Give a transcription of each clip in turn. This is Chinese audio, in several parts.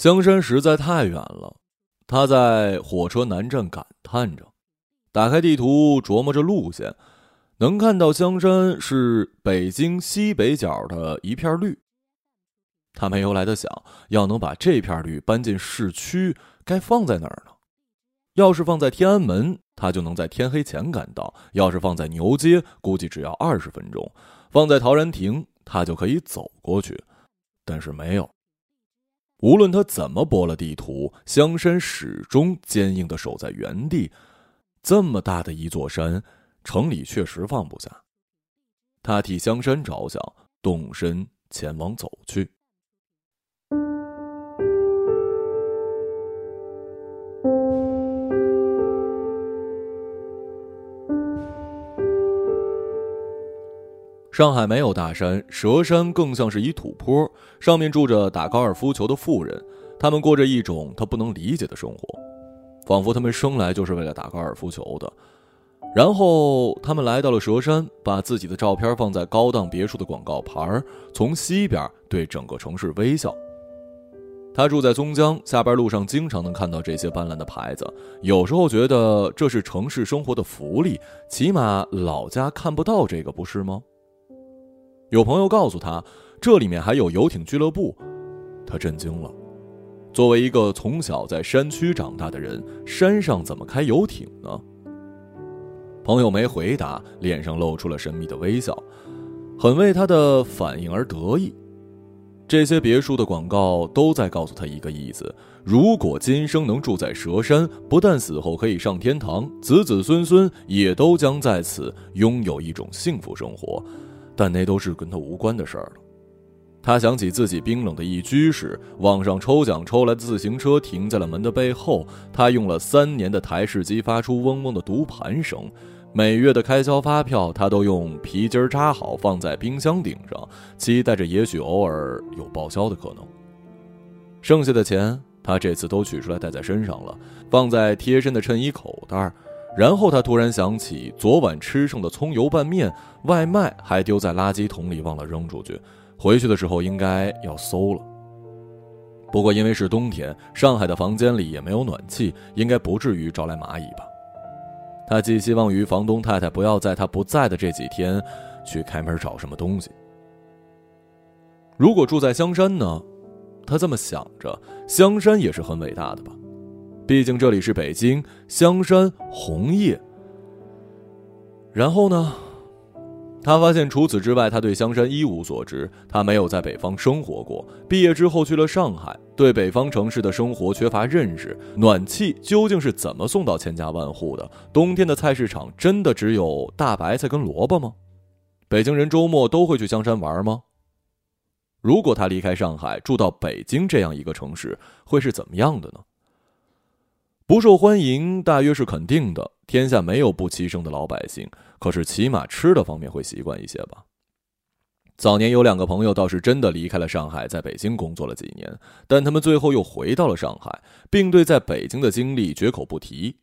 香山实在太远了，他在火车南站感叹着，打开地图琢磨着路线，能看到香山是北京西北角的一片绿。他没由来的想，要能把这片绿搬进市区，该放在哪儿呢？要是放在天安门，他就能在天黑前赶到；要是放在牛街，估计只要二十分钟；放在陶然亭，他就可以走过去。但是没有。无论他怎么拨了地图，香山始终坚硬的守在原地。这么大的一座山，城里确实放不下。他替香山着想，动身前往走去。上海没有大山，蛇山更像是一土坡，上面住着打高尔夫球的富人，他们过着一种他不能理解的生活，仿佛他们生来就是为了打高尔夫球的。然后他们来到了蛇山，把自己的照片放在高档别墅的广告牌从西边对整个城市微笑。他住在松江，下班路上经常能看到这些斑斓的牌子，有时候觉得这是城市生活的福利，起码老家看不到这个，不是吗？有朋友告诉他，这里面还有游艇俱乐部，他震惊了。作为一个从小在山区长大的人，山上怎么开游艇呢？朋友没回答，脸上露出了神秘的微笑，很为他的反应而得意。这些别墅的广告都在告诉他一个意思：如果今生能住在蛇山，不但死后可以上天堂，子子孙孙也都将在此拥有一种幸福生活。但那都是跟他无关的事儿了。他想起自己冰冷的一居室，网上抽奖抽来的自行车停在了门的背后。他用了三年的台式机发出嗡嗡的读盘声。每月的开销发票，他都用皮筋扎好放在冰箱顶上，期待着也许偶尔有报销的可能。剩下的钱，他这次都取出来带在身上了，放在贴身的衬衣口袋。然后他突然想起昨晚吃剩的葱油拌面，外卖还丢在垃圾桶里，忘了扔出去。回去的时候应该要馊了。不过因为是冬天，上海的房间里也没有暖气，应该不至于招来蚂蚁吧。他寄希望于房东太太不要在他不在的这几天去开门找什么东西。如果住在香山呢？他这么想着，香山也是很伟大的吧。毕竟这里是北京香山红叶。然后呢，他发现除此之外，他对香山一无所知。他没有在北方生活过，毕业之后去了上海，对北方城市的生活缺乏认识。暖气究竟是怎么送到千家万户的？冬天的菜市场真的只有大白菜跟萝卜吗？北京人周末都会去香山玩吗？如果他离开上海，住到北京这样一个城市，会是怎么样的呢？不受欢迎，大约是肯定的。天下没有不牺牲的老百姓，可是起码吃的方面会习惯一些吧。早年有两个朋友倒是真的离开了上海，在北京工作了几年，但他们最后又回到了上海，并对在北京的经历绝口不提。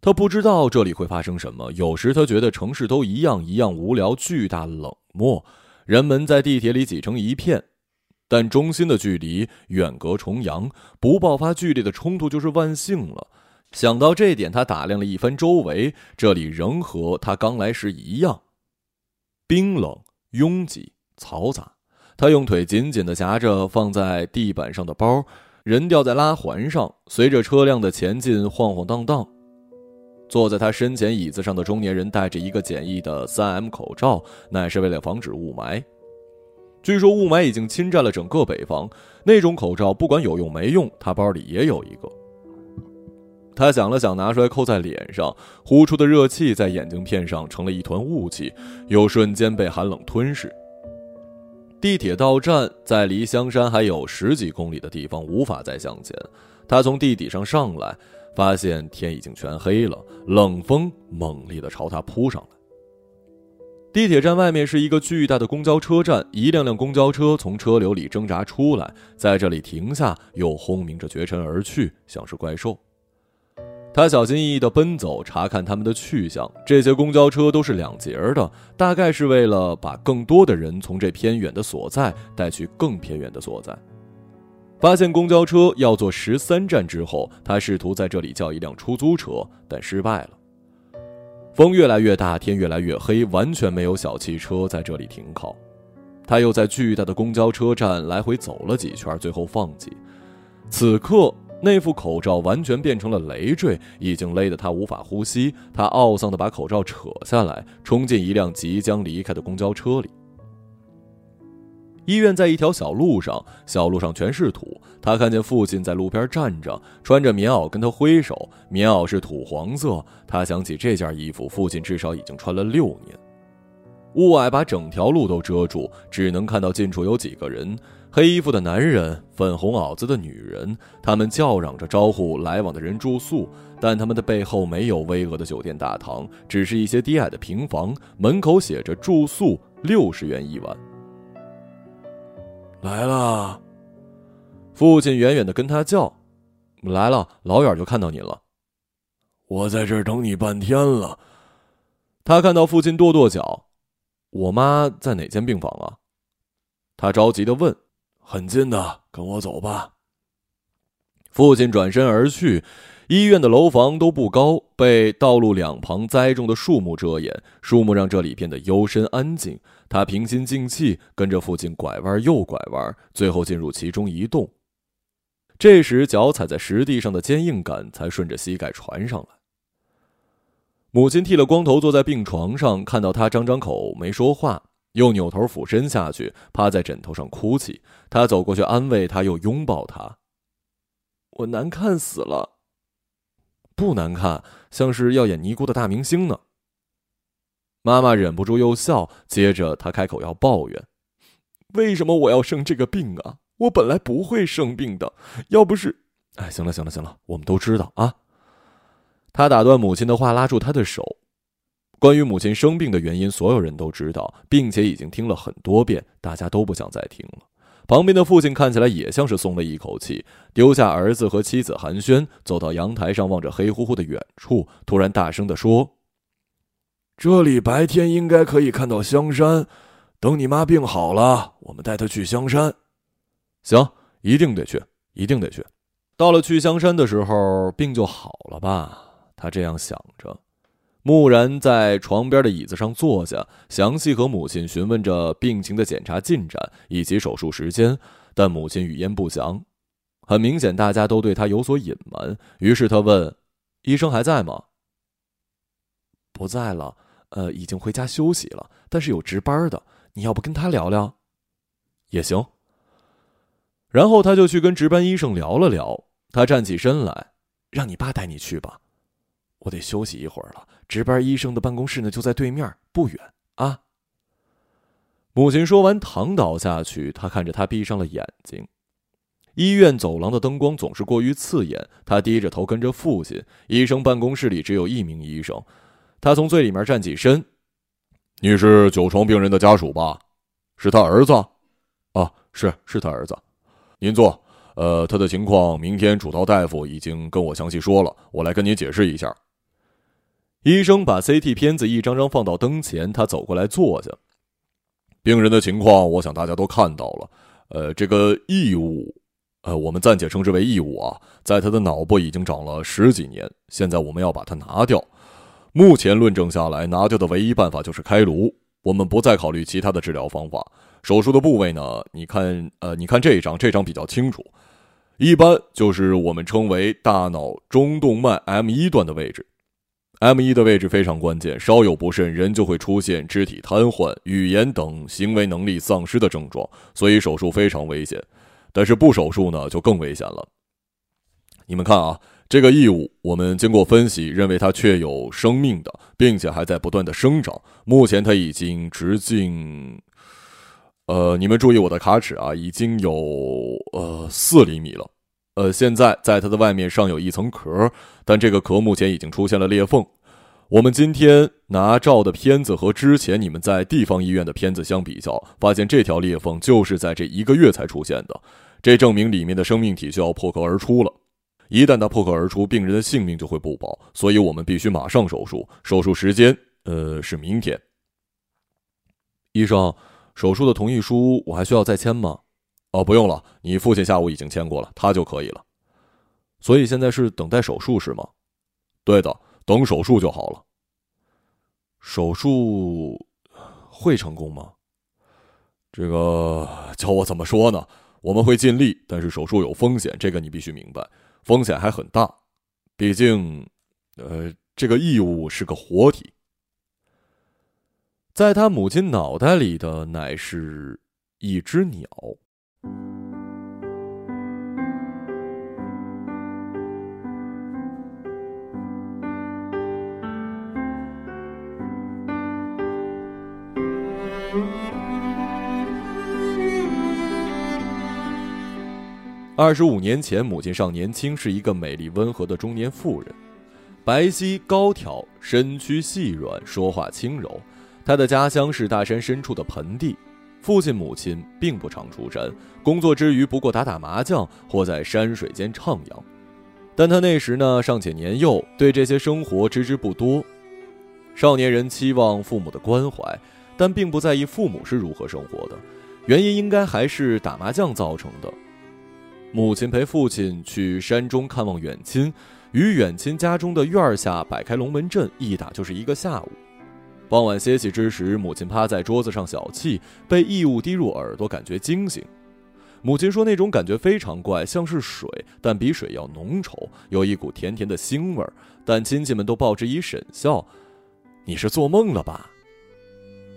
他不知道这里会发生什么。有时他觉得城市都一样，一样无聊、巨大、冷漠，人们在地铁里挤成一片。但中心的距离远隔重洋，不爆发剧烈的冲突就是万幸了。想到这点，他打量了一番周围，这里仍和他刚来时一样，冰冷、拥挤、嘈杂。他用腿紧紧地夹着放在地板上的包，人吊在拉环上，随着车辆的前进晃晃荡荡。坐在他身前椅子上的中年人戴着一个简易的 3M 口罩，乃是为了防止雾霾。据说雾霾已经侵占了整个北方，那种口罩不管有用没用，他包里也有一个。他想了想，拿出来扣在脸上，呼出的热气在眼镜片上成了一团雾气，又瞬间被寒冷吞噬。地铁到站在离香山还有十几公里的地方，无法再向前。他从地底上上来，发现天已经全黑了，冷风猛烈地朝他扑上来。地铁站外面是一个巨大的公交车站，一辆辆公交车从车流里挣扎出来，在这里停下，又轰鸣着绝尘而去，像是怪兽。他小心翼翼地奔走，查看他们的去向。这些公交车都是两节的，大概是为了把更多的人从这偏远的所在带去更偏远的所在。发现公交车要坐十三站之后，他试图在这里叫一辆出租车，但失败了。风越来越大，天越来越黑，完全没有小汽车在这里停靠。他又在巨大的公交车站来回走了几圈，最后放弃。此刻，那副口罩完全变成了累赘，已经勒得他无法呼吸。他懊丧地把口罩扯下来，冲进一辆即将离开的公交车里。医院在一条小路上，小路上全是土。他看见父亲在路边站着，穿着棉袄跟他挥手，棉袄是土黄色。他想起这件衣服，父亲至少已经穿了六年。雾霭把整条路都遮住，只能看到近处有几个人：黑衣服的男人，粉红袄子的女人。他们叫嚷着招呼来往的人住宿，但他们的背后没有巍峨的酒店大堂，只是一些低矮的平房，门口写着“住宿六十元一晚”。来了，父亲远远的跟他叫：“来了，老远就看到你了。”我在这儿等你半天了。他看到父亲跺跺脚：“我妈在哪间病房啊？”他着急的问：“很近的，跟我走吧。”父亲转身而去。医院的楼房都不高，被道路两旁栽种的树木遮掩，树木让这里变得幽深安静。他平心静气，跟着父亲拐弯又拐弯，最后进入其中一洞。这时，脚踩在石地上的坚硬感才顺着膝盖传上来。母亲剃了光头，坐在病床上，看到他张张口没说话，又扭头俯身下去，趴在枕头上哭泣。他走过去安慰他，又拥抱他。我难看死了。不难看，像是要演尼姑的大明星呢。妈妈忍不住又笑，接着她开口要抱怨：“为什么我要生这个病啊？我本来不会生病的，要不是……哎，行了，行了，行了，我们都知道啊。”他打断母亲的话，拉住她的手。关于母亲生病的原因，所有人都知道，并且已经听了很多遍，大家都不想再听了。旁边的父亲看起来也像是松了一口气，丢下儿子和妻子寒暄，走到阳台上，望着黑乎乎的远处，突然大声地说。这里白天应该可以看到香山，等你妈病好了，我们带她去香山。行，一定得去，一定得去。到了去香山的时候，病就好了吧？他这样想着。木然在床边的椅子上坐下，详细和母亲询问着病情的检查进展以及手术时间，但母亲语焉不详。很明显，大家都对他有所隐瞒。于是他问：“医生还在吗？”“不在了。”呃，已经回家休息了，但是有值班的，你要不跟他聊聊，也行。然后他就去跟值班医生聊了聊。他站起身来，让你爸带你去吧，我得休息一会儿了。值班医生的办公室呢，就在对面，不远啊。母亲说完，躺倒下去。他看着他，闭上了眼睛。医院走廊的灯光总是过于刺眼。他低着头跟着父亲。医生办公室里只有一名医生。他从最里面站起身，你是九床病人的家属吧？是他儿子？啊，是是他儿子。您坐。呃，他的情况，明天主刀大夫已经跟我详细说了，我来跟你解释一下。医生把 CT 片子一张张放到灯前，他走过来坐下。病人的情况，我想大家都看到了。呃，这个异物，呃，我们暂且称之为异物啊，在他的脑部已经长了十几年，现在我们要把它拿掉。目前论证下来，拿掉的唯一办法就是开颅。我们不再考虑其他的治疗方法。手术的部位呢？你看，呃，你看这一张，这张比较清楚。一般就是我们称为大脑中动脉 M 一段的位置。M 一的位置非常关键，稍有不慎，人就会出现肢体瘫痪、语言等行为能力丧失的症状，所以手术非常危险。但是不手术呢，就更危险了。你们看啊。这个异物，我们经过分析，认为它确有生命的，并且还在不断的生长。目前它已经直径，呃，你们注意我的卡尺啊，已经有呃四厘米了。呃，现在在它的外面尚有一层壳，但这个壳目前已经出现了裂缝。我们今天拿照的片子和之前你们在地方医院的片子相比较，发现这条裂缝就是在这一个月才出现的，这证明里面的生命体就要破壳而出了。一旦它破壳而出，病人的性命就会不保，所以我们必须马上手术。手术时间，呃，是明天。医生，手术的同意书我还需要再签吗？哦，不用了，你父亲下午已经签过了，他就可以了。所以现在是等待手术是吗？对的，等手术就好了。手术会成功吗？这个叫我怎么说呢？我们会尽力，但是手术有风险，这个你必须明白，风险还很大。毕竟，呃，这个异物是个活体，在他母亲脑袋里的乃是一只鸟。二十五年前，母亲尚年轻，是一个美丽温和的中年妇人，白皙高挑，身躯细软，说话轻柔。她的家乡是大山深处的盆地，父亲母亲并不常出山，工作之余不过打打麻将或在山水间徜徉。但他那时呢尚且年幼，对这些生活知之不多。少年人期望父母的关怀，但并不在意父母是如何生活的，原因应该还是打麻将造成的。母亲陪父亲去山中看望远亲，于远亲家中的院下摆开龙门阵，一打就是一个下午。傍晚歇息之时，母亲趴在桌子上小憩，被异物滴入耳朵，感觉惊醒。母亲说，那种感觉非常怪，像是水，但比水要浓稠，有一股甜甜的腥味儿。但亲戚们都报之以沈笑：“你是做梦了吧？”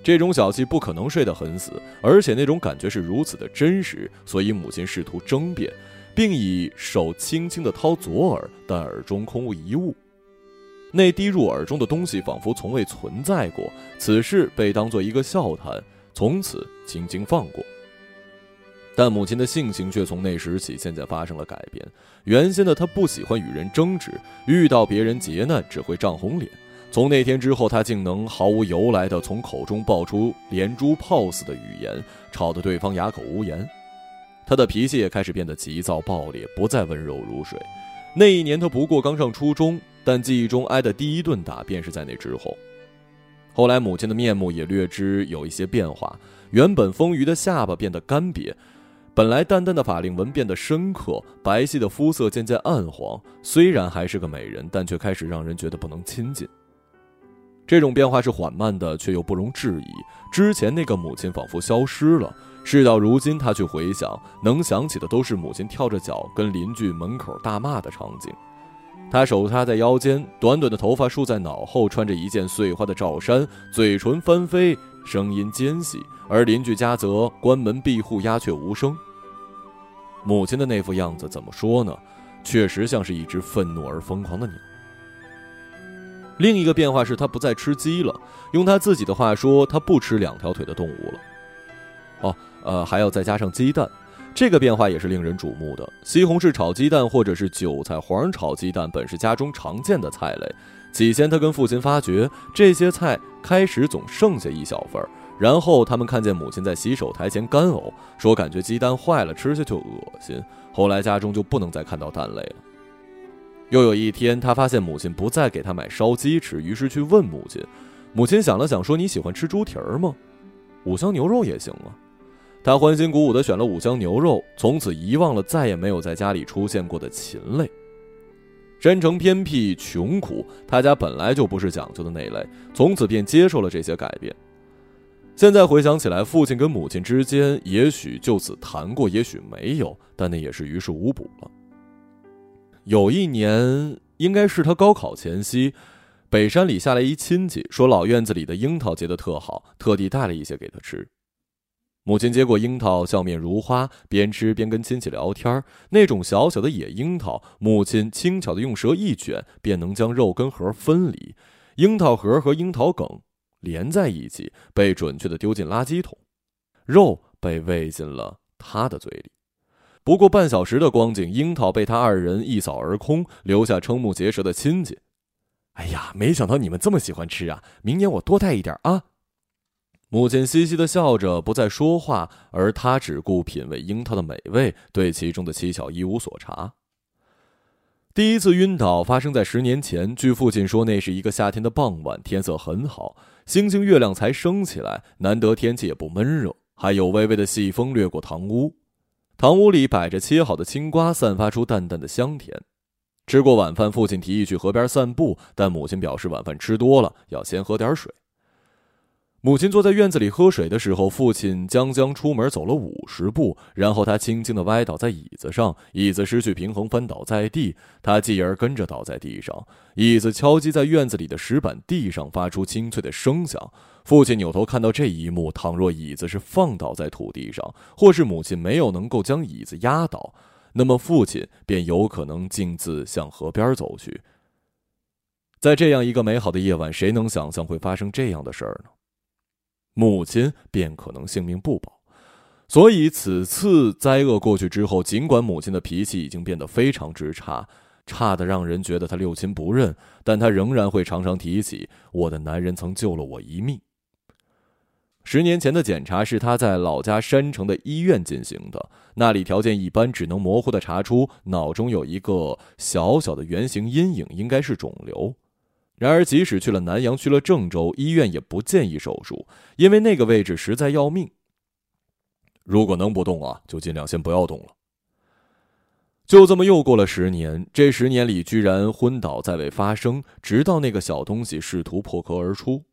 这种小气不可能睡得很死，而且那种感觉是如此的真实，所以母亲试图争辩，并以手轻轻地掏左耳，但耳中空无一物。那滴入耳中的东西仿佛从未存在过，此事被当作一个笑谈，从此轻轻放过。但母亲的性情却从那时起渐渐发生了改变。原先的她不喜欢与人争执，遇到别人劫难只会涨红脸。从那天之后，他竟能毫无由来的从口中爆出连珠炮似的语言，吵得对方哑口无言。他的脾气也开始变得急躁暴烈，不再温柔如水。那一年他不过刚上初中，但记忆中挨的第一顿打便是在那之后。后来母亲的面目也略知有一些变化，原本丰腴的下巴变得干瘪，本来淡淡的法令纹变得深刻，白皙的肤色渐渐暗黄。虽然还是个美人，但却开始让人觉得不能亲近。这种变化是缓慢的，却又不容置疑。之前那个母亲仿佛消失了。事到如今，他去回想，能想起的都是母亲跳着脚跟邻居门口大骂的场景。他手插在腰间，短短的头发竖在脑后，穿着一件碎花的罩衫，嘴唇翻飞，声音尖细。而邻居家则关门闭户，鸦雀无声。母亲的那副样子，怎么说呢？确实像是一只愤怒而疯狂的鸟。另一个变化是他不再吃鸡了，用他自己的话说，他不吃两条腿的动物了。哦，呃，还要再加上鸡蛋，这个变化也是令人瞩目的。西红柿炒鸡蛋或者是韭菜黄炒鸡蛋，本是家中常见的菜类。起先他跟父亲发觉这些菜开始总剩下一小份儿，然后他们看见母亲在洗手台前干呕，说感觉鸡蛋坏了，吃下去恶心。后来家中就不能再看到蛋类了。又有一天，他发现母亲不再给他买烧鸡吃，于是去问母亲。母亲想了想，说：“你喜欢吃猪蹄儿吗？五香牛肉也行啊。”他欢欣鼓舞地选了五香牛肉，从此遗忘了再也没有在家里出现过的禽类。山城偏僻穷苦，他家本来就不是讲究的那类，从此便接受了这些改变。现在回想起来，父亲跟母亲之间也许就此谈过，也许没有，但那也是于事无补了。有一年，应该是他高考前夕，北山里下来一亲戚，说老院子里的樱桃结得特好，特地带了一些给他吃。母亲接过樱桃，笑面如花，边吃边跟亲戚聊天。那种小小的野樱桃，母亲轻巧的用舌一卷，便能将肉跟核分离。樱桃核和樱桃梗连在一起，被准确的丢进垃圾桶，肉被喂进了他的嘴里。不过半小时的光景，樱桃被他二人一扫而空，留下瞠目结舌的亲戚。哎呀，没想到你们这么喜欢吃啊！明年我多带一点啊！母亲嘻嘻的笑着，不再说话，而他只顾品味樱桃的美味，对其中的蹊跷一无所察。第一次晕倒发生在十年前，据父亲说，那是一个夏天的傍晚，天色很好，星星月亮才升起来，难得天气也不闷热，还有微微的细风掠过堂屋。堂屋里摆着切好的青瓜，散发出淡淡的香甜。吃过晚饭，父亲提议去河边散步，但母亲表示晚饭吃多了，要先喝点水。母亲坐在院子里喝水的时候，父亲将将出门走了五十步，然后他轻轻地歪倒在椅子上，椅子失去平衡翻倒在地，他继而跟着倒在地上，椅子敲击在院子里的石板地上，发出清脆的声响。父亲扭头看到这一幕，倘若椅子是放倒在土地上，或是母亲没有能够将椅子压倒，那么父亲便有可能径自向河边走去。在这样一个美好的夜晚，谁能想象会发生这样的事儿呢？母亲便可能性命不保，所以此次灾厄过去之后，尽管母亲的脾气已经变得非常之差，差的让人觉得她六亲不认，但她仍然会常常提起我的男人曾救了我一命。十年前的检查是他在老家山城的医院进行的，那里条件一般，只能模糊的查出脑中有一个小小的圆形阴影，应该是肿瘤。然而，即使去了南阳，去了郑州，医院也不建议手术，因为那个位置实在要命。如果能不动啊，就尽量先不要动了。就这么又过了十年，这十年里居然昏倒再未发生，直到那个小东西试图破壳而出。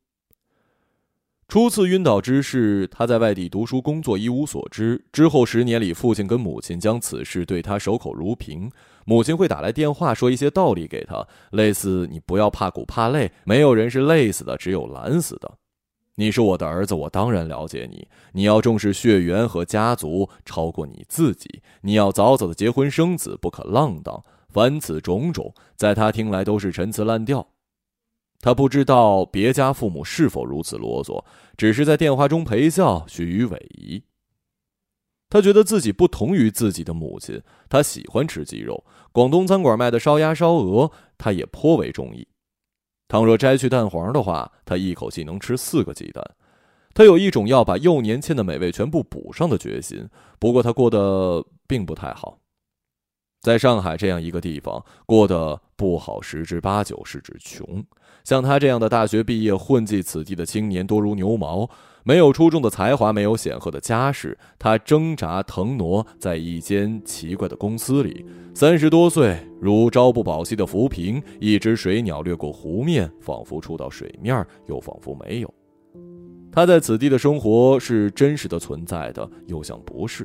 初次晕倒之事，他在外地读书工作，一无所知。之后十年里，父亲跟母亲将此事对他守口如瓶。母亲会打来电话，说一些道理给他，类似“你不要怕苦怕累，没有人是累死的，只有懒死的。你是我的儿子，我当然了解你。你要重视血缘和家族，超过你自己。你要早早的结婚生子，不可浪荡。凡此种种，在他听来都是陈词滥调。”他不知道别家父母是否如此啰嗦，只是在电话中陪笑，许与委蛇。他觉得自己不同于自己的母亲，他喜欢吃鸡肉，广东餐馆卖的烧鸭、烧鹅，他也颇为中意。倘若摘去蛋黄的话，他一口气能吃四个鸡蛋。他有一种要把幼年欠的美味全部补上的决心。不过他过得并不太好。在上海这样一个地方过得不好，十之八九是指穷。像他这样的大学毕业、混迹此地的青年多如牛毛，没有出众的才华，没有显赫的家世。他挣扎腾挪在一间奇怪的公司里，三十多岁，如朝不保夕的浮萍，一只水鸟掠过湖面，仿佛触到水面，又仿佛没有。他在此地的生活是真实的存在的，又像不是。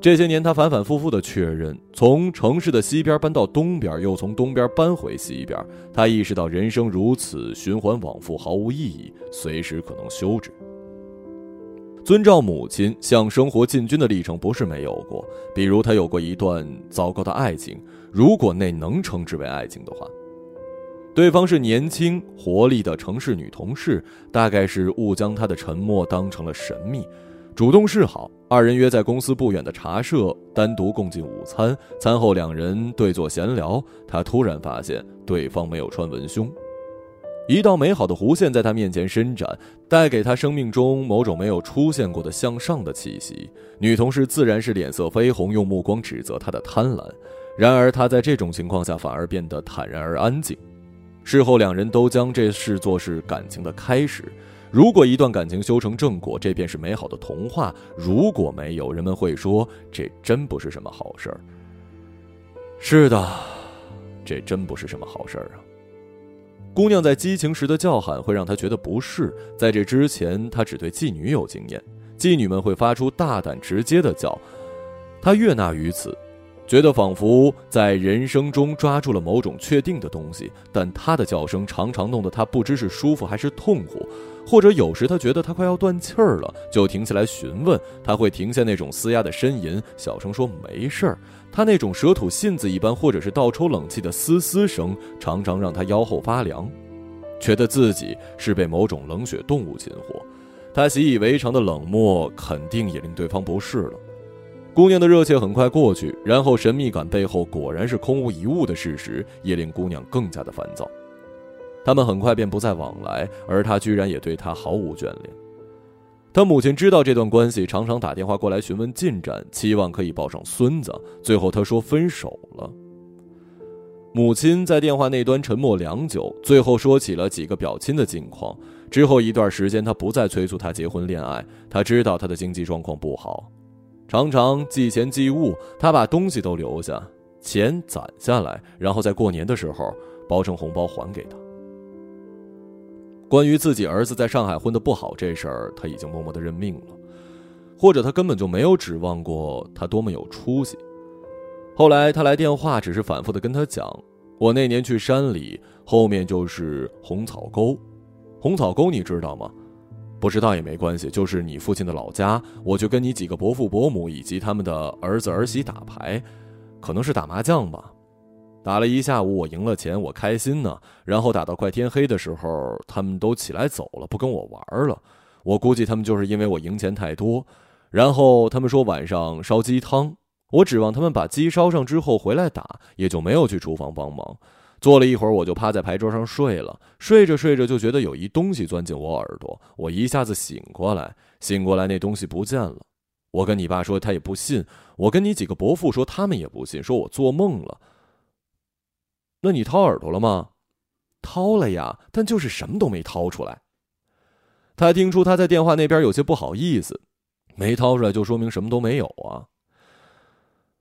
这些年，他反反复复的确认，从城市的西边搬到东边，又从东边搬回西边。他意识到人生如此循环往复，毫无意义，随时可能休止。遵照母亲向生活进军的历程，不是没有过。比如，他有过一段糟糕的爱情，如果那能称之为爱情的话，对方是年轻活力的城市女同事，大概是误将他的沉默当成了神秘。主动示好，二人约在公司不远的茶社单独共进午餐。餐后，两人对坐闲聊。他突然发现对方没有穿文胸，一道美好的弧线在他面前伸展，带给他生命中某种没有出现过的向上的气息。女同事自然是脸色绯红，用目光指责他的贪婪。然而，他在这种情况下反而变得坦然而安静。事后，两人都将这视作是感情的开始。如果一段感情修成正果，这便是美好的童话；如果没有，人们会说这真不是什么好事儿。是的，这真不是什么好事儿啊！姑娘在激情时的叫喊会让他觉得不适，在这之前，他只对妓女有经验，妓女们会发出大胆直接的叫，他悦纳于此。觉得仿佛在人生中抓住了某种确定的东西，但他的叫声常常弄得他不知是舒服还是痛苦，或者有时他觉得他快要断气儿了，就停下来询问。他会停下那种嘶哑的呻吟，小声说没事儿。他那种蛇吐信子一般，或者是倒抽冷气的嘶嘶声，常常让他腰后发凉，觉得自己是被某种冷血动物擒获。他习以为常的冷漠，肯定也令对方不适了。姑娘的热切很快过去，然后神秘感背后果然是空无一物的事实，也令姑娘更加的烦躁。他们很快便不再往来，而他居然也对她毫无眷恋。他母亲知道这段关系，常常打电话过来询问进展，期望可以抱上孙子。最后他说分手了。母亲在电话那端沉默良久，最后说起了几个表亲的近况。之后一段时间，他不再催促她结婚恋爱，他知道她的经济状况不好。常常寄钱寄物，他把东西都留下，钱攒下来，然后在过年的时候包成红包还给他。关于自己儿子在上海混得不好这事儿，他已经默默的认命了，或者他根本就没有指望过他多么有出息。后来他来电话，只是反复的跟他讲：“我那年去山里，后面就是红草沟，红草沟你知道吗？不知道也没关系，就是你父亲的老家。我就跟你几个伯父伯母以及他们的儿子儿媳打牌，可能是打麻将吧。打了一下午，我赢了钱，我开心呢。然后打到快天黑的时候，他们都起来走了，不跟我玩了。我估计他们就是因为我赢钱太多。然后他们说晚上烧鸡汤。”我指望他们把鸡烧上之后回来打，也就没有去厨房帮忙。坐了一会儿，我就趴在牌桌上睡了。睡着睡着，就觉得有一东西钻进我耳朵，我一下子醒过来。醒过来，那东西不见了。我跟你爸说，他也不信；我跟你几个伯父说，他们也不信，说我做梦了。那你掏耳朵了吗？掏了呀，但就是什么都没掏出来。他听出他在电话那边有些不好意思，没掏出来就说明什么都没有啊。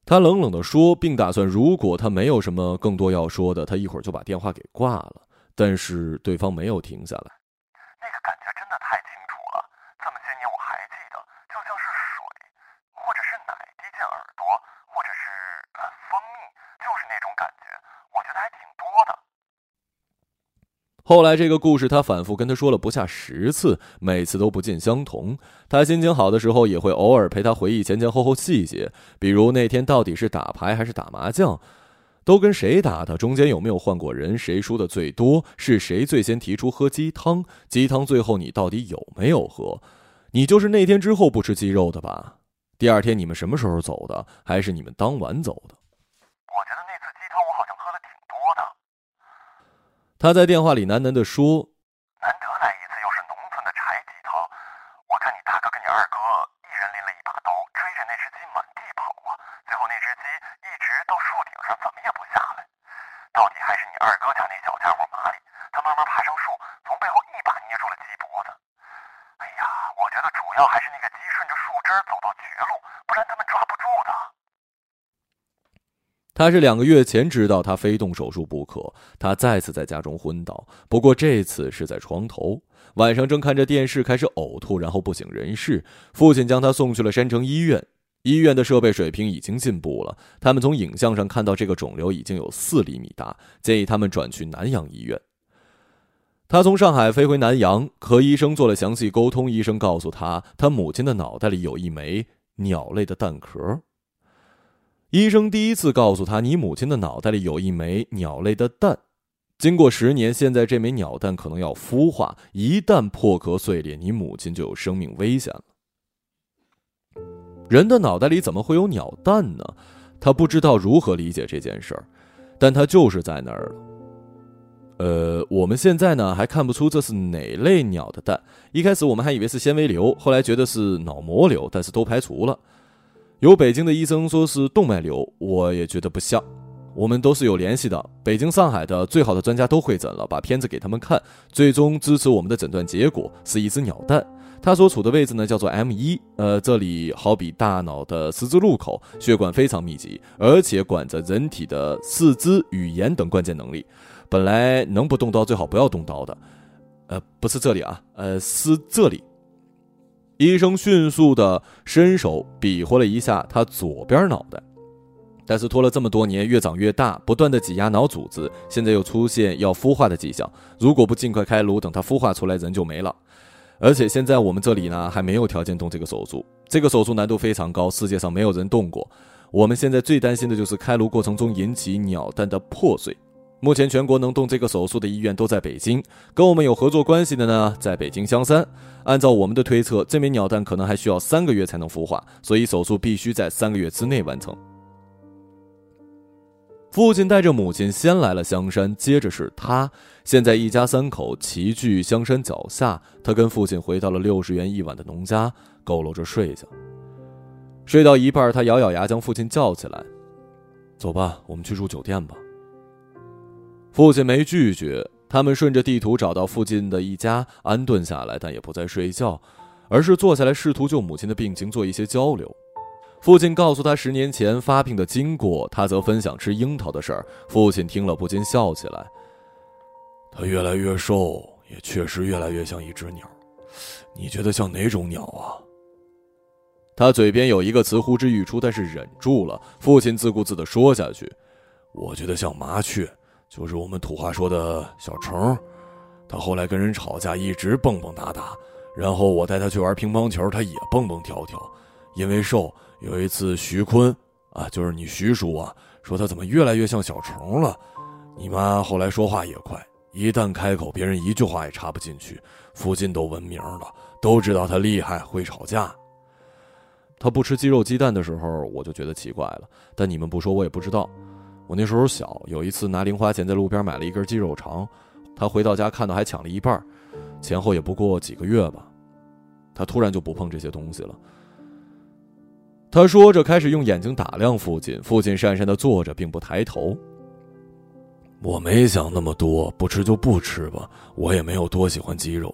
他冷冷的说，并打算，如果他没有什么更多要说的，他一会儿就把电话给挂了。但是对方没有停下来。那个感觉真的太清楚了，这么些年我还记得，就像是水，或者是奶滴进耳朵，或者是呃蜂蜜，就是那种感觉。我觉得还挺多的。后来这个故事，他反复跟他说了不下十次，每次都不尽相同。他心情好的时候，也会偶尔陪他回忆前前后后细节，比如那天到底是打牌还是打麻将，都跟谁打的，中间有没有换过人，谁输的最多，是谁最先提出喝鸡汤，鸡汤最后你到底有没有喝？你就是那天之后不吃鸡肉的吧？第二天你们什么时候走的？还是你们当晚走的？他在电话里喃喃地说：“难得来一次，又是农村的柴鸡汤。我看你大哥跟你二哥一人拎了一把刀，追着那只鸡满地跑啊！最后那只鸡一直到树顶上，怎么也不下来。到底还是你二哥家那小家伙麻利，他慢慢爬上树，从背后一把捏住了鸡脖子。哎呀，我觉得主要还是那个鸡顺着树枝走到绝路，不然他们抓不住的。”他是两个月前知道他非动手术不可，他再次在家中昏倒，不过这次是在床头。晚上正看着电视，开始呕吐，然后不省人事。父亲将他送去了山城医院，医院的设备水平已经进步了。他们从影像上看到这个肿瘤已经有四厘米大，建议他们转去南阳医院。他从上海飞回南阳，和医生做了详细沟通。医生告诉他，他母亲的脑袋里有一枚鸟类的蛋壳。医生第一次告诉他：“你母亲的脑袋里有一枚鸟类的蛋，经过十年，现在这枚鸟蛋可能要孵化，一旦破壳碎裂，你母亲就有生命危险了。”人的脑袋里怎么会有鸟蛋呢？他不知道如何理解这件事儿，但他就是在那儿了。呃，我们现在呢还看不出这是哪类鸟的蛋，一开始我们还以为是纤维瘤，后来觉得是脑膜瘤，但是都排除了。有北京的医生说是动脉瘤，我也觉得不像。我们都是有联系的，北京、上海的最好的专家都会诊了，把片子给他们看，最终支持我们的诊断结果是一只鸟蛋。它所处的位置呢叫做 M 一，呃，这里好比大脑的十字路口，血管非常密集，而且管着人体的四肢、语言等关键能力。本来能不动刀最好不要动刀的，呃，不是这里啊，呃，是这里。医生迅速的伸手比划了一下他左边脑袋，但是拖了这么多年，越长越大，不断的挤压脑组织，现在又出现要孵化的迹象。如果不尽快开颅，等它孵化出来，人就没了。而且现在我们这里呢，还没有条件动这个手术，这个手术难度非常高，世界上没有人动过。我们现在最担心的就是开颅过程中引起鸟蛋的破碎。目前全国能动这个手术的医院都在北京，跟我们有合作关系的呢，在北京香山。按照我们的推测，这枚鸟蛋可能还需要三个月才能孵化，所以手术必须在三个月之内完成。父亲带着母亲先来了香山，接着是他。现在一家三口齐聚香山脚下，他跟父亲回到了六十元一晚的农家，佝偻着睡下。睡到一半，他咬咬牙将父亲叫起来：“走吧，我们去住酒店吧。”父亲没拒绝，他们顺着地图找到附近的一家安顿下来，但也不再睡觉，而是坐下来试图就母亲的病情做一些交流。父亲告诉他十年前发病的经过，他则分享吃樱桃的事儿。父亲听了不禁笑起来。他越来越瘦，也确实越来越像一只鸟。你觉得像哪种鸟啊？他嘴边有一个词呼之欲出，但是忍住了。父亲自顾自地说下去：“我觉得像麻雀，就是我们土话说的小虫。他后来跟人吵架，一直蹦蹦哒哒。然后我带他去玩乒乓球，他也蹦蹦跳跳。因为瘦，有一次徐坤啊，就是你徐叔啊，说他怎么越来越像小虫了。你妈后来说话也快，一旦开口，别人一句话也插不进去。附近都闻名了，都知道他厉害，会吵架。”他不吃鸡肉鸡蛋的时候，我就觉得奇怪了。但你们不说，我也不知道。我那时候小，有一次拿零花钱在路边买了一根鸡肉肠，他回到家看到还抢了一半，前后也不过几个月吧。他突然就不碰这些东西了。他说着，开始用眼睛打量父亲。父亲讪讪的坐着，并不抬头。我没想那么多，不吃就不吃吧。我也没有多喜欢鸡肉。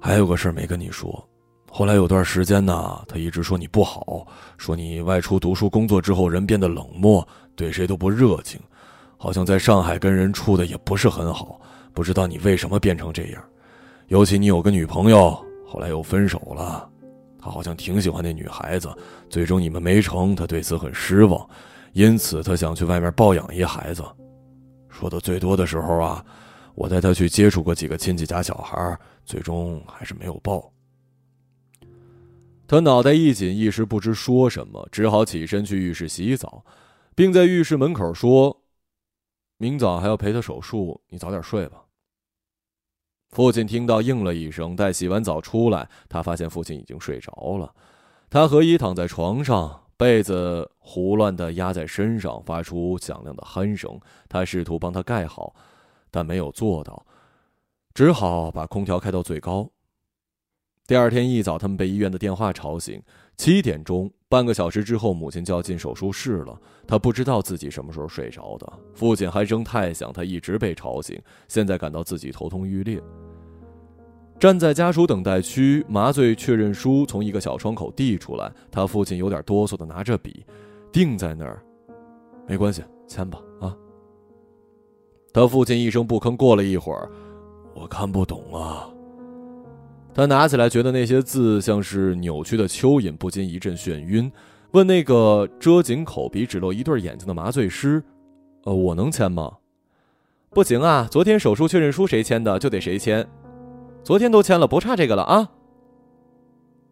还有个事儿没跟你说。后来有段时间呢，他一直说你不好，说你外出读书工作之后人变得冷漠，对谁都不热情，好像在上海跟人处的也不是很好。不知道你为什么变成这样，尤其你有个女朋友，后来又分手了，他好像挺喜欢那女孩子，最终你们没成，他对此很失望，因此他想去外面抱养一孩子。说的最多的时候啊，我带他去接触过几个亲戚家小孩，最终还是没有抱。他脑袋一紧，一时不知说什么，只好起身去浴室洗澡，并在浴室门口说：“明早还要陪他手术，你早点睡吧。”父亲听到应了一声，待洗完澡出来，他发现父亲已经睡着了。他和衣躺在床上，被子胡乱的压在身上，发出响亮的鼾声。他试图帮他盖好，但没有做到，只好把空调开到最高。第二天一早，他们被医院的电话吵醒。七点钟，半个小时之后，母亲就要进手术室了。他不知道自己什么时候睡着的。父亲鼾声太响，他一直被吵醒。现在感到自己头痛欲裂。站在家属等待区，麻醉确认书从一个小窗口递出来。他父亲有点哆嗦的拿着笔，定在那儿。没关系，签吧。啊。他父亲一声不吭。过了一会儿，我看不懂啊。他拿起来，觉得那些字像是扭曲的蚯蚓，不禁一阵眩晕。问那个遮紧口鼻、只露一对眼睛的麻醉师：“呃，我能签吗？”“不行啊，昨天手术确认书谁签的就得谁签。昨天都签了，不差这个了啊。”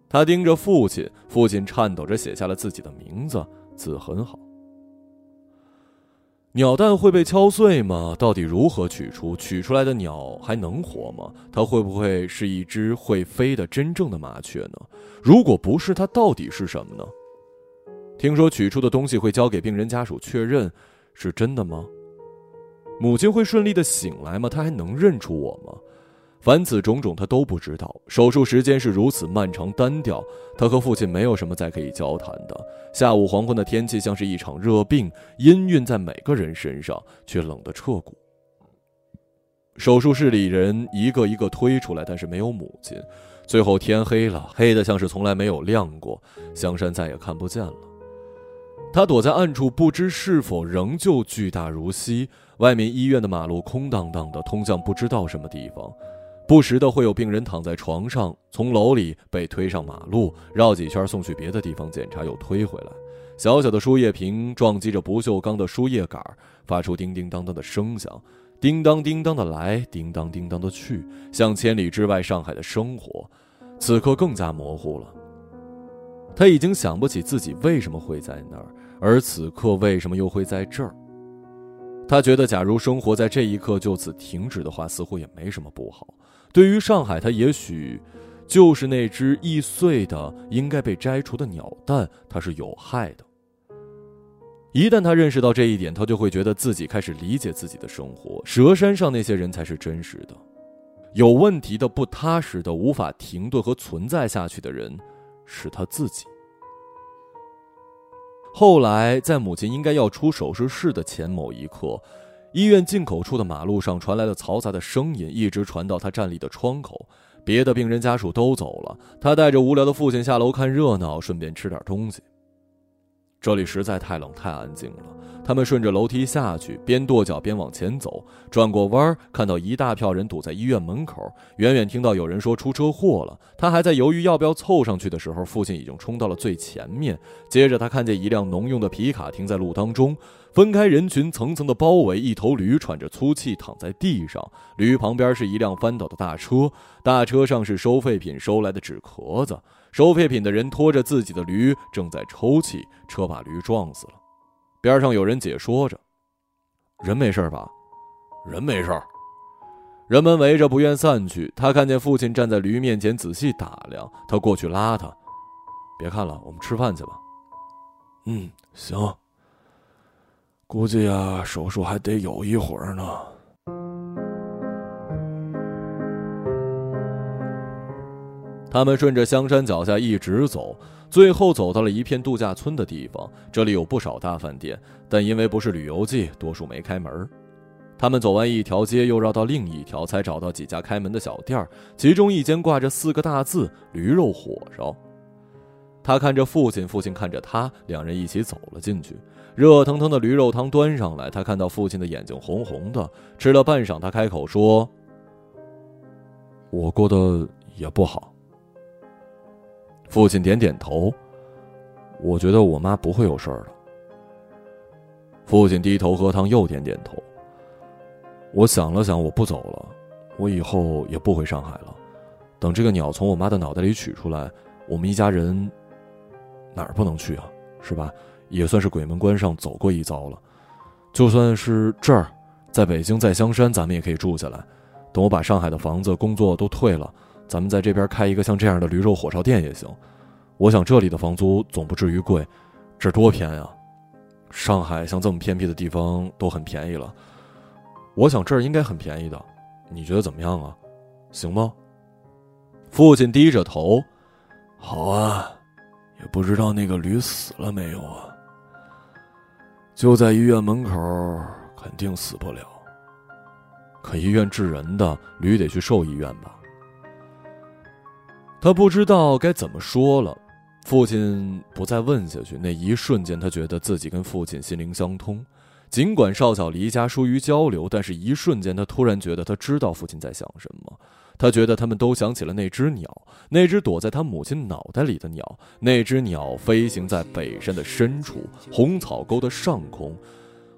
他盯着父亲，父亲颤抖着写下了自己的名字，字很好。鸟蛋会被敲碎吗？到底如何取出？取出来的鸟还能活吗？它会不会是一只会飞的真正的麻雀呢？如果不是，它到底是什么呢？听说取出的东西会交给病人家属确认，是真的吗？母亲会顺利的醒来吗？她还能认出我吗？凡此种种，他都不知道。手术时间是如此漫长单调，他和父亲没有什么再可以交谈的。下午黄昏的天气像是一场热病，氤氲在每个人身上，却冷得彻骨。手术室里人一个一个推出来，但是没有母亲。最后天黑了，黑的像是从来没有亮过。香山再也看不见了。他躲在暗处，不知是否仍旧巨大如昔。外面医院的马路空荡荡的，通向不知道什么地方。不时的会有病人躺在床上，从楼里被推上马路，绕几圈送去别的地方检查，又推回来。小小的输液瓶撞击着不锈钢的输液杆，发出叮叮当当的声响，叮当叮当的来，叮当叮当的去，像千里之外上海的生活，此刻更加模糊了。他已经想不起自己为什么会在那儿，而此刻为什么又会在这儿。他觉得，假如生活在这一刻就此停止的话，似乎也没什么不好。对于上海，他也许就是那只易碎的、应该被摘除的鸟蛋，它是有害的。一旦他认识到这一点，他就会觉得自己开始理解自己的生活。蛇山上那些人才是真实的，有问题的、不踏实的、无法停顿和存在下去的人，是他自己。后来，在母亲应该要出手术室的前某一刻。医院进口处的马路上传来了嘈杂的声音，一直传到他站立的窗口。别的病人家属都走了，他带着无聊的父亲下楼看热闹，顺便吃点东西。这里实在太冷太安静了。他们顺着楼梯下去，边跺脚边往前走。转过弯儿，看到一大票人堵在医院门口。远远听到有人说出车祸了。他还在犹豫要不要凑上去的时候，父亲已经冲到了最前面。接着，他看见一辆农用的皮卡停在路当中，分开人群，层层的包围。一头驴喘着粗气躺在地上，驴旁边是一辆翻倒的大车，大车上是收废品收来的纸壳子。收废品的人拖着自己的驴正在抽泣，车把驴撞死了。边上有人解说着：“人没事吧？人没事。”人们围着不愿散去。他看见父亲站在驴面前仔细打量，他过去拉他：“别看了，我们吃饭去吧。”“嗯，行。”估计呀，手术还得有一会儿呢。他们顺着香山脚下一直走。最后走到了一片度假村的地方，这里有不少大饭店，但因为不是旅游季，多数没开门。他们走完一条街，又绕到另一条，才找到几家开门的小店其中一间挂着四个大字“驴肉火烧”。他看着父亲，父亲看着他，两人一起走了进去。热腾腾的驴肉汤端上来，他看到父亲的眼睛红红的，吃了半晌，他开口说：“我过得也不好。”父亲点点头，我觉得我妈不会有事儿的。父亲低头喝汤，又点点头。我想了想，我不走了，我以后也不回上海了。等这个鸟从我妈的脑袋里取出来，我们一家人哪儿不能去啊？是吧？也算是鬼门关上走过一遭了。就算是这儿，在北京，在香山，咱们也可以住下来。等我把上海的房子、工作都退了。咱们在这边开一个像这样的驴肉火烧店也行，我想这里的房租总不至于贵，这多偏呀！上海像这么偏僻的地方都很便宜了，我想这儿应该很便宜的，你觉得怎么样啊？行吗？父亲低着头，好啊，也不知道那个驴死了没有啊？就在医院门口，肯定死不了。可医院治人的，驴得去兽医院吧？他不知道该怎么说了，父亲不再问下去。那一瞬间，他觉得自己跟父亲心灵相通。尽管少小离家，疏于交流，但是一瞬间，他突然觉得他知道父亲在想什么。他觉得他们都想起了那只鸟，那只躲在他母亲脑袋里的鸟。那只鸟飞行在北山的深处，红草沟的上空。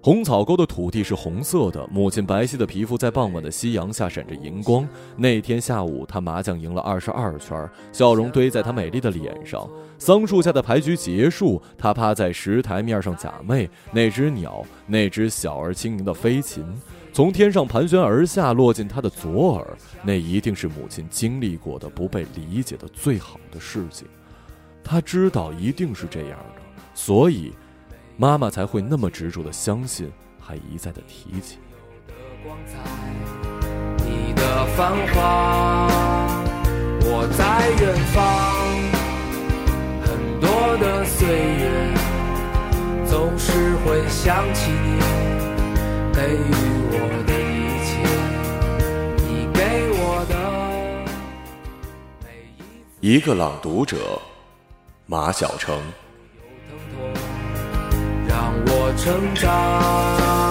红草沟的土地是红色的，母亲白皙的皮肤在傍晚的夕阳下闪着银光。那天下午，他麻将赢了二十二圈，笑容堆在他美丽的脸上。桑树下的牌局结束，他趴在石台面上假寐。那只鸟，那只小而轻盈的飞禽，从天上盘旋而下，落进他的左耳。那一定是母亲经历过的不被理解的最好的事情。他知道一定是这样的，所以。妈妈才会那么执着的相信，还一再的提起。你的繁华，我在远方。很多的岁月，总是会想起你给予我的一切，你给我的每一。一个朗读者，马晓成。成长。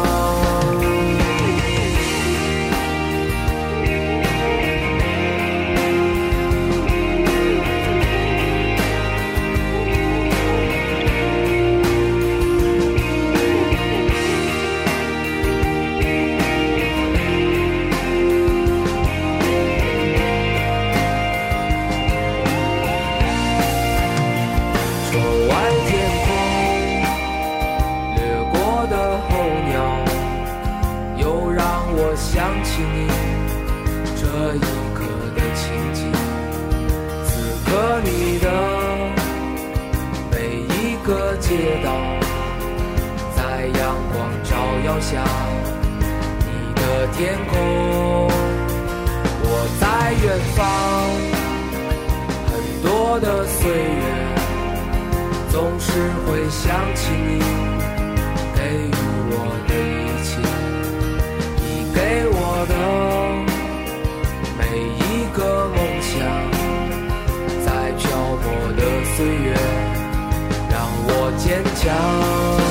街道在阳光照耀下你的天空，我在远方。很多的岁月，总是会想起你给予我的一切。你给我的每一个梦想，想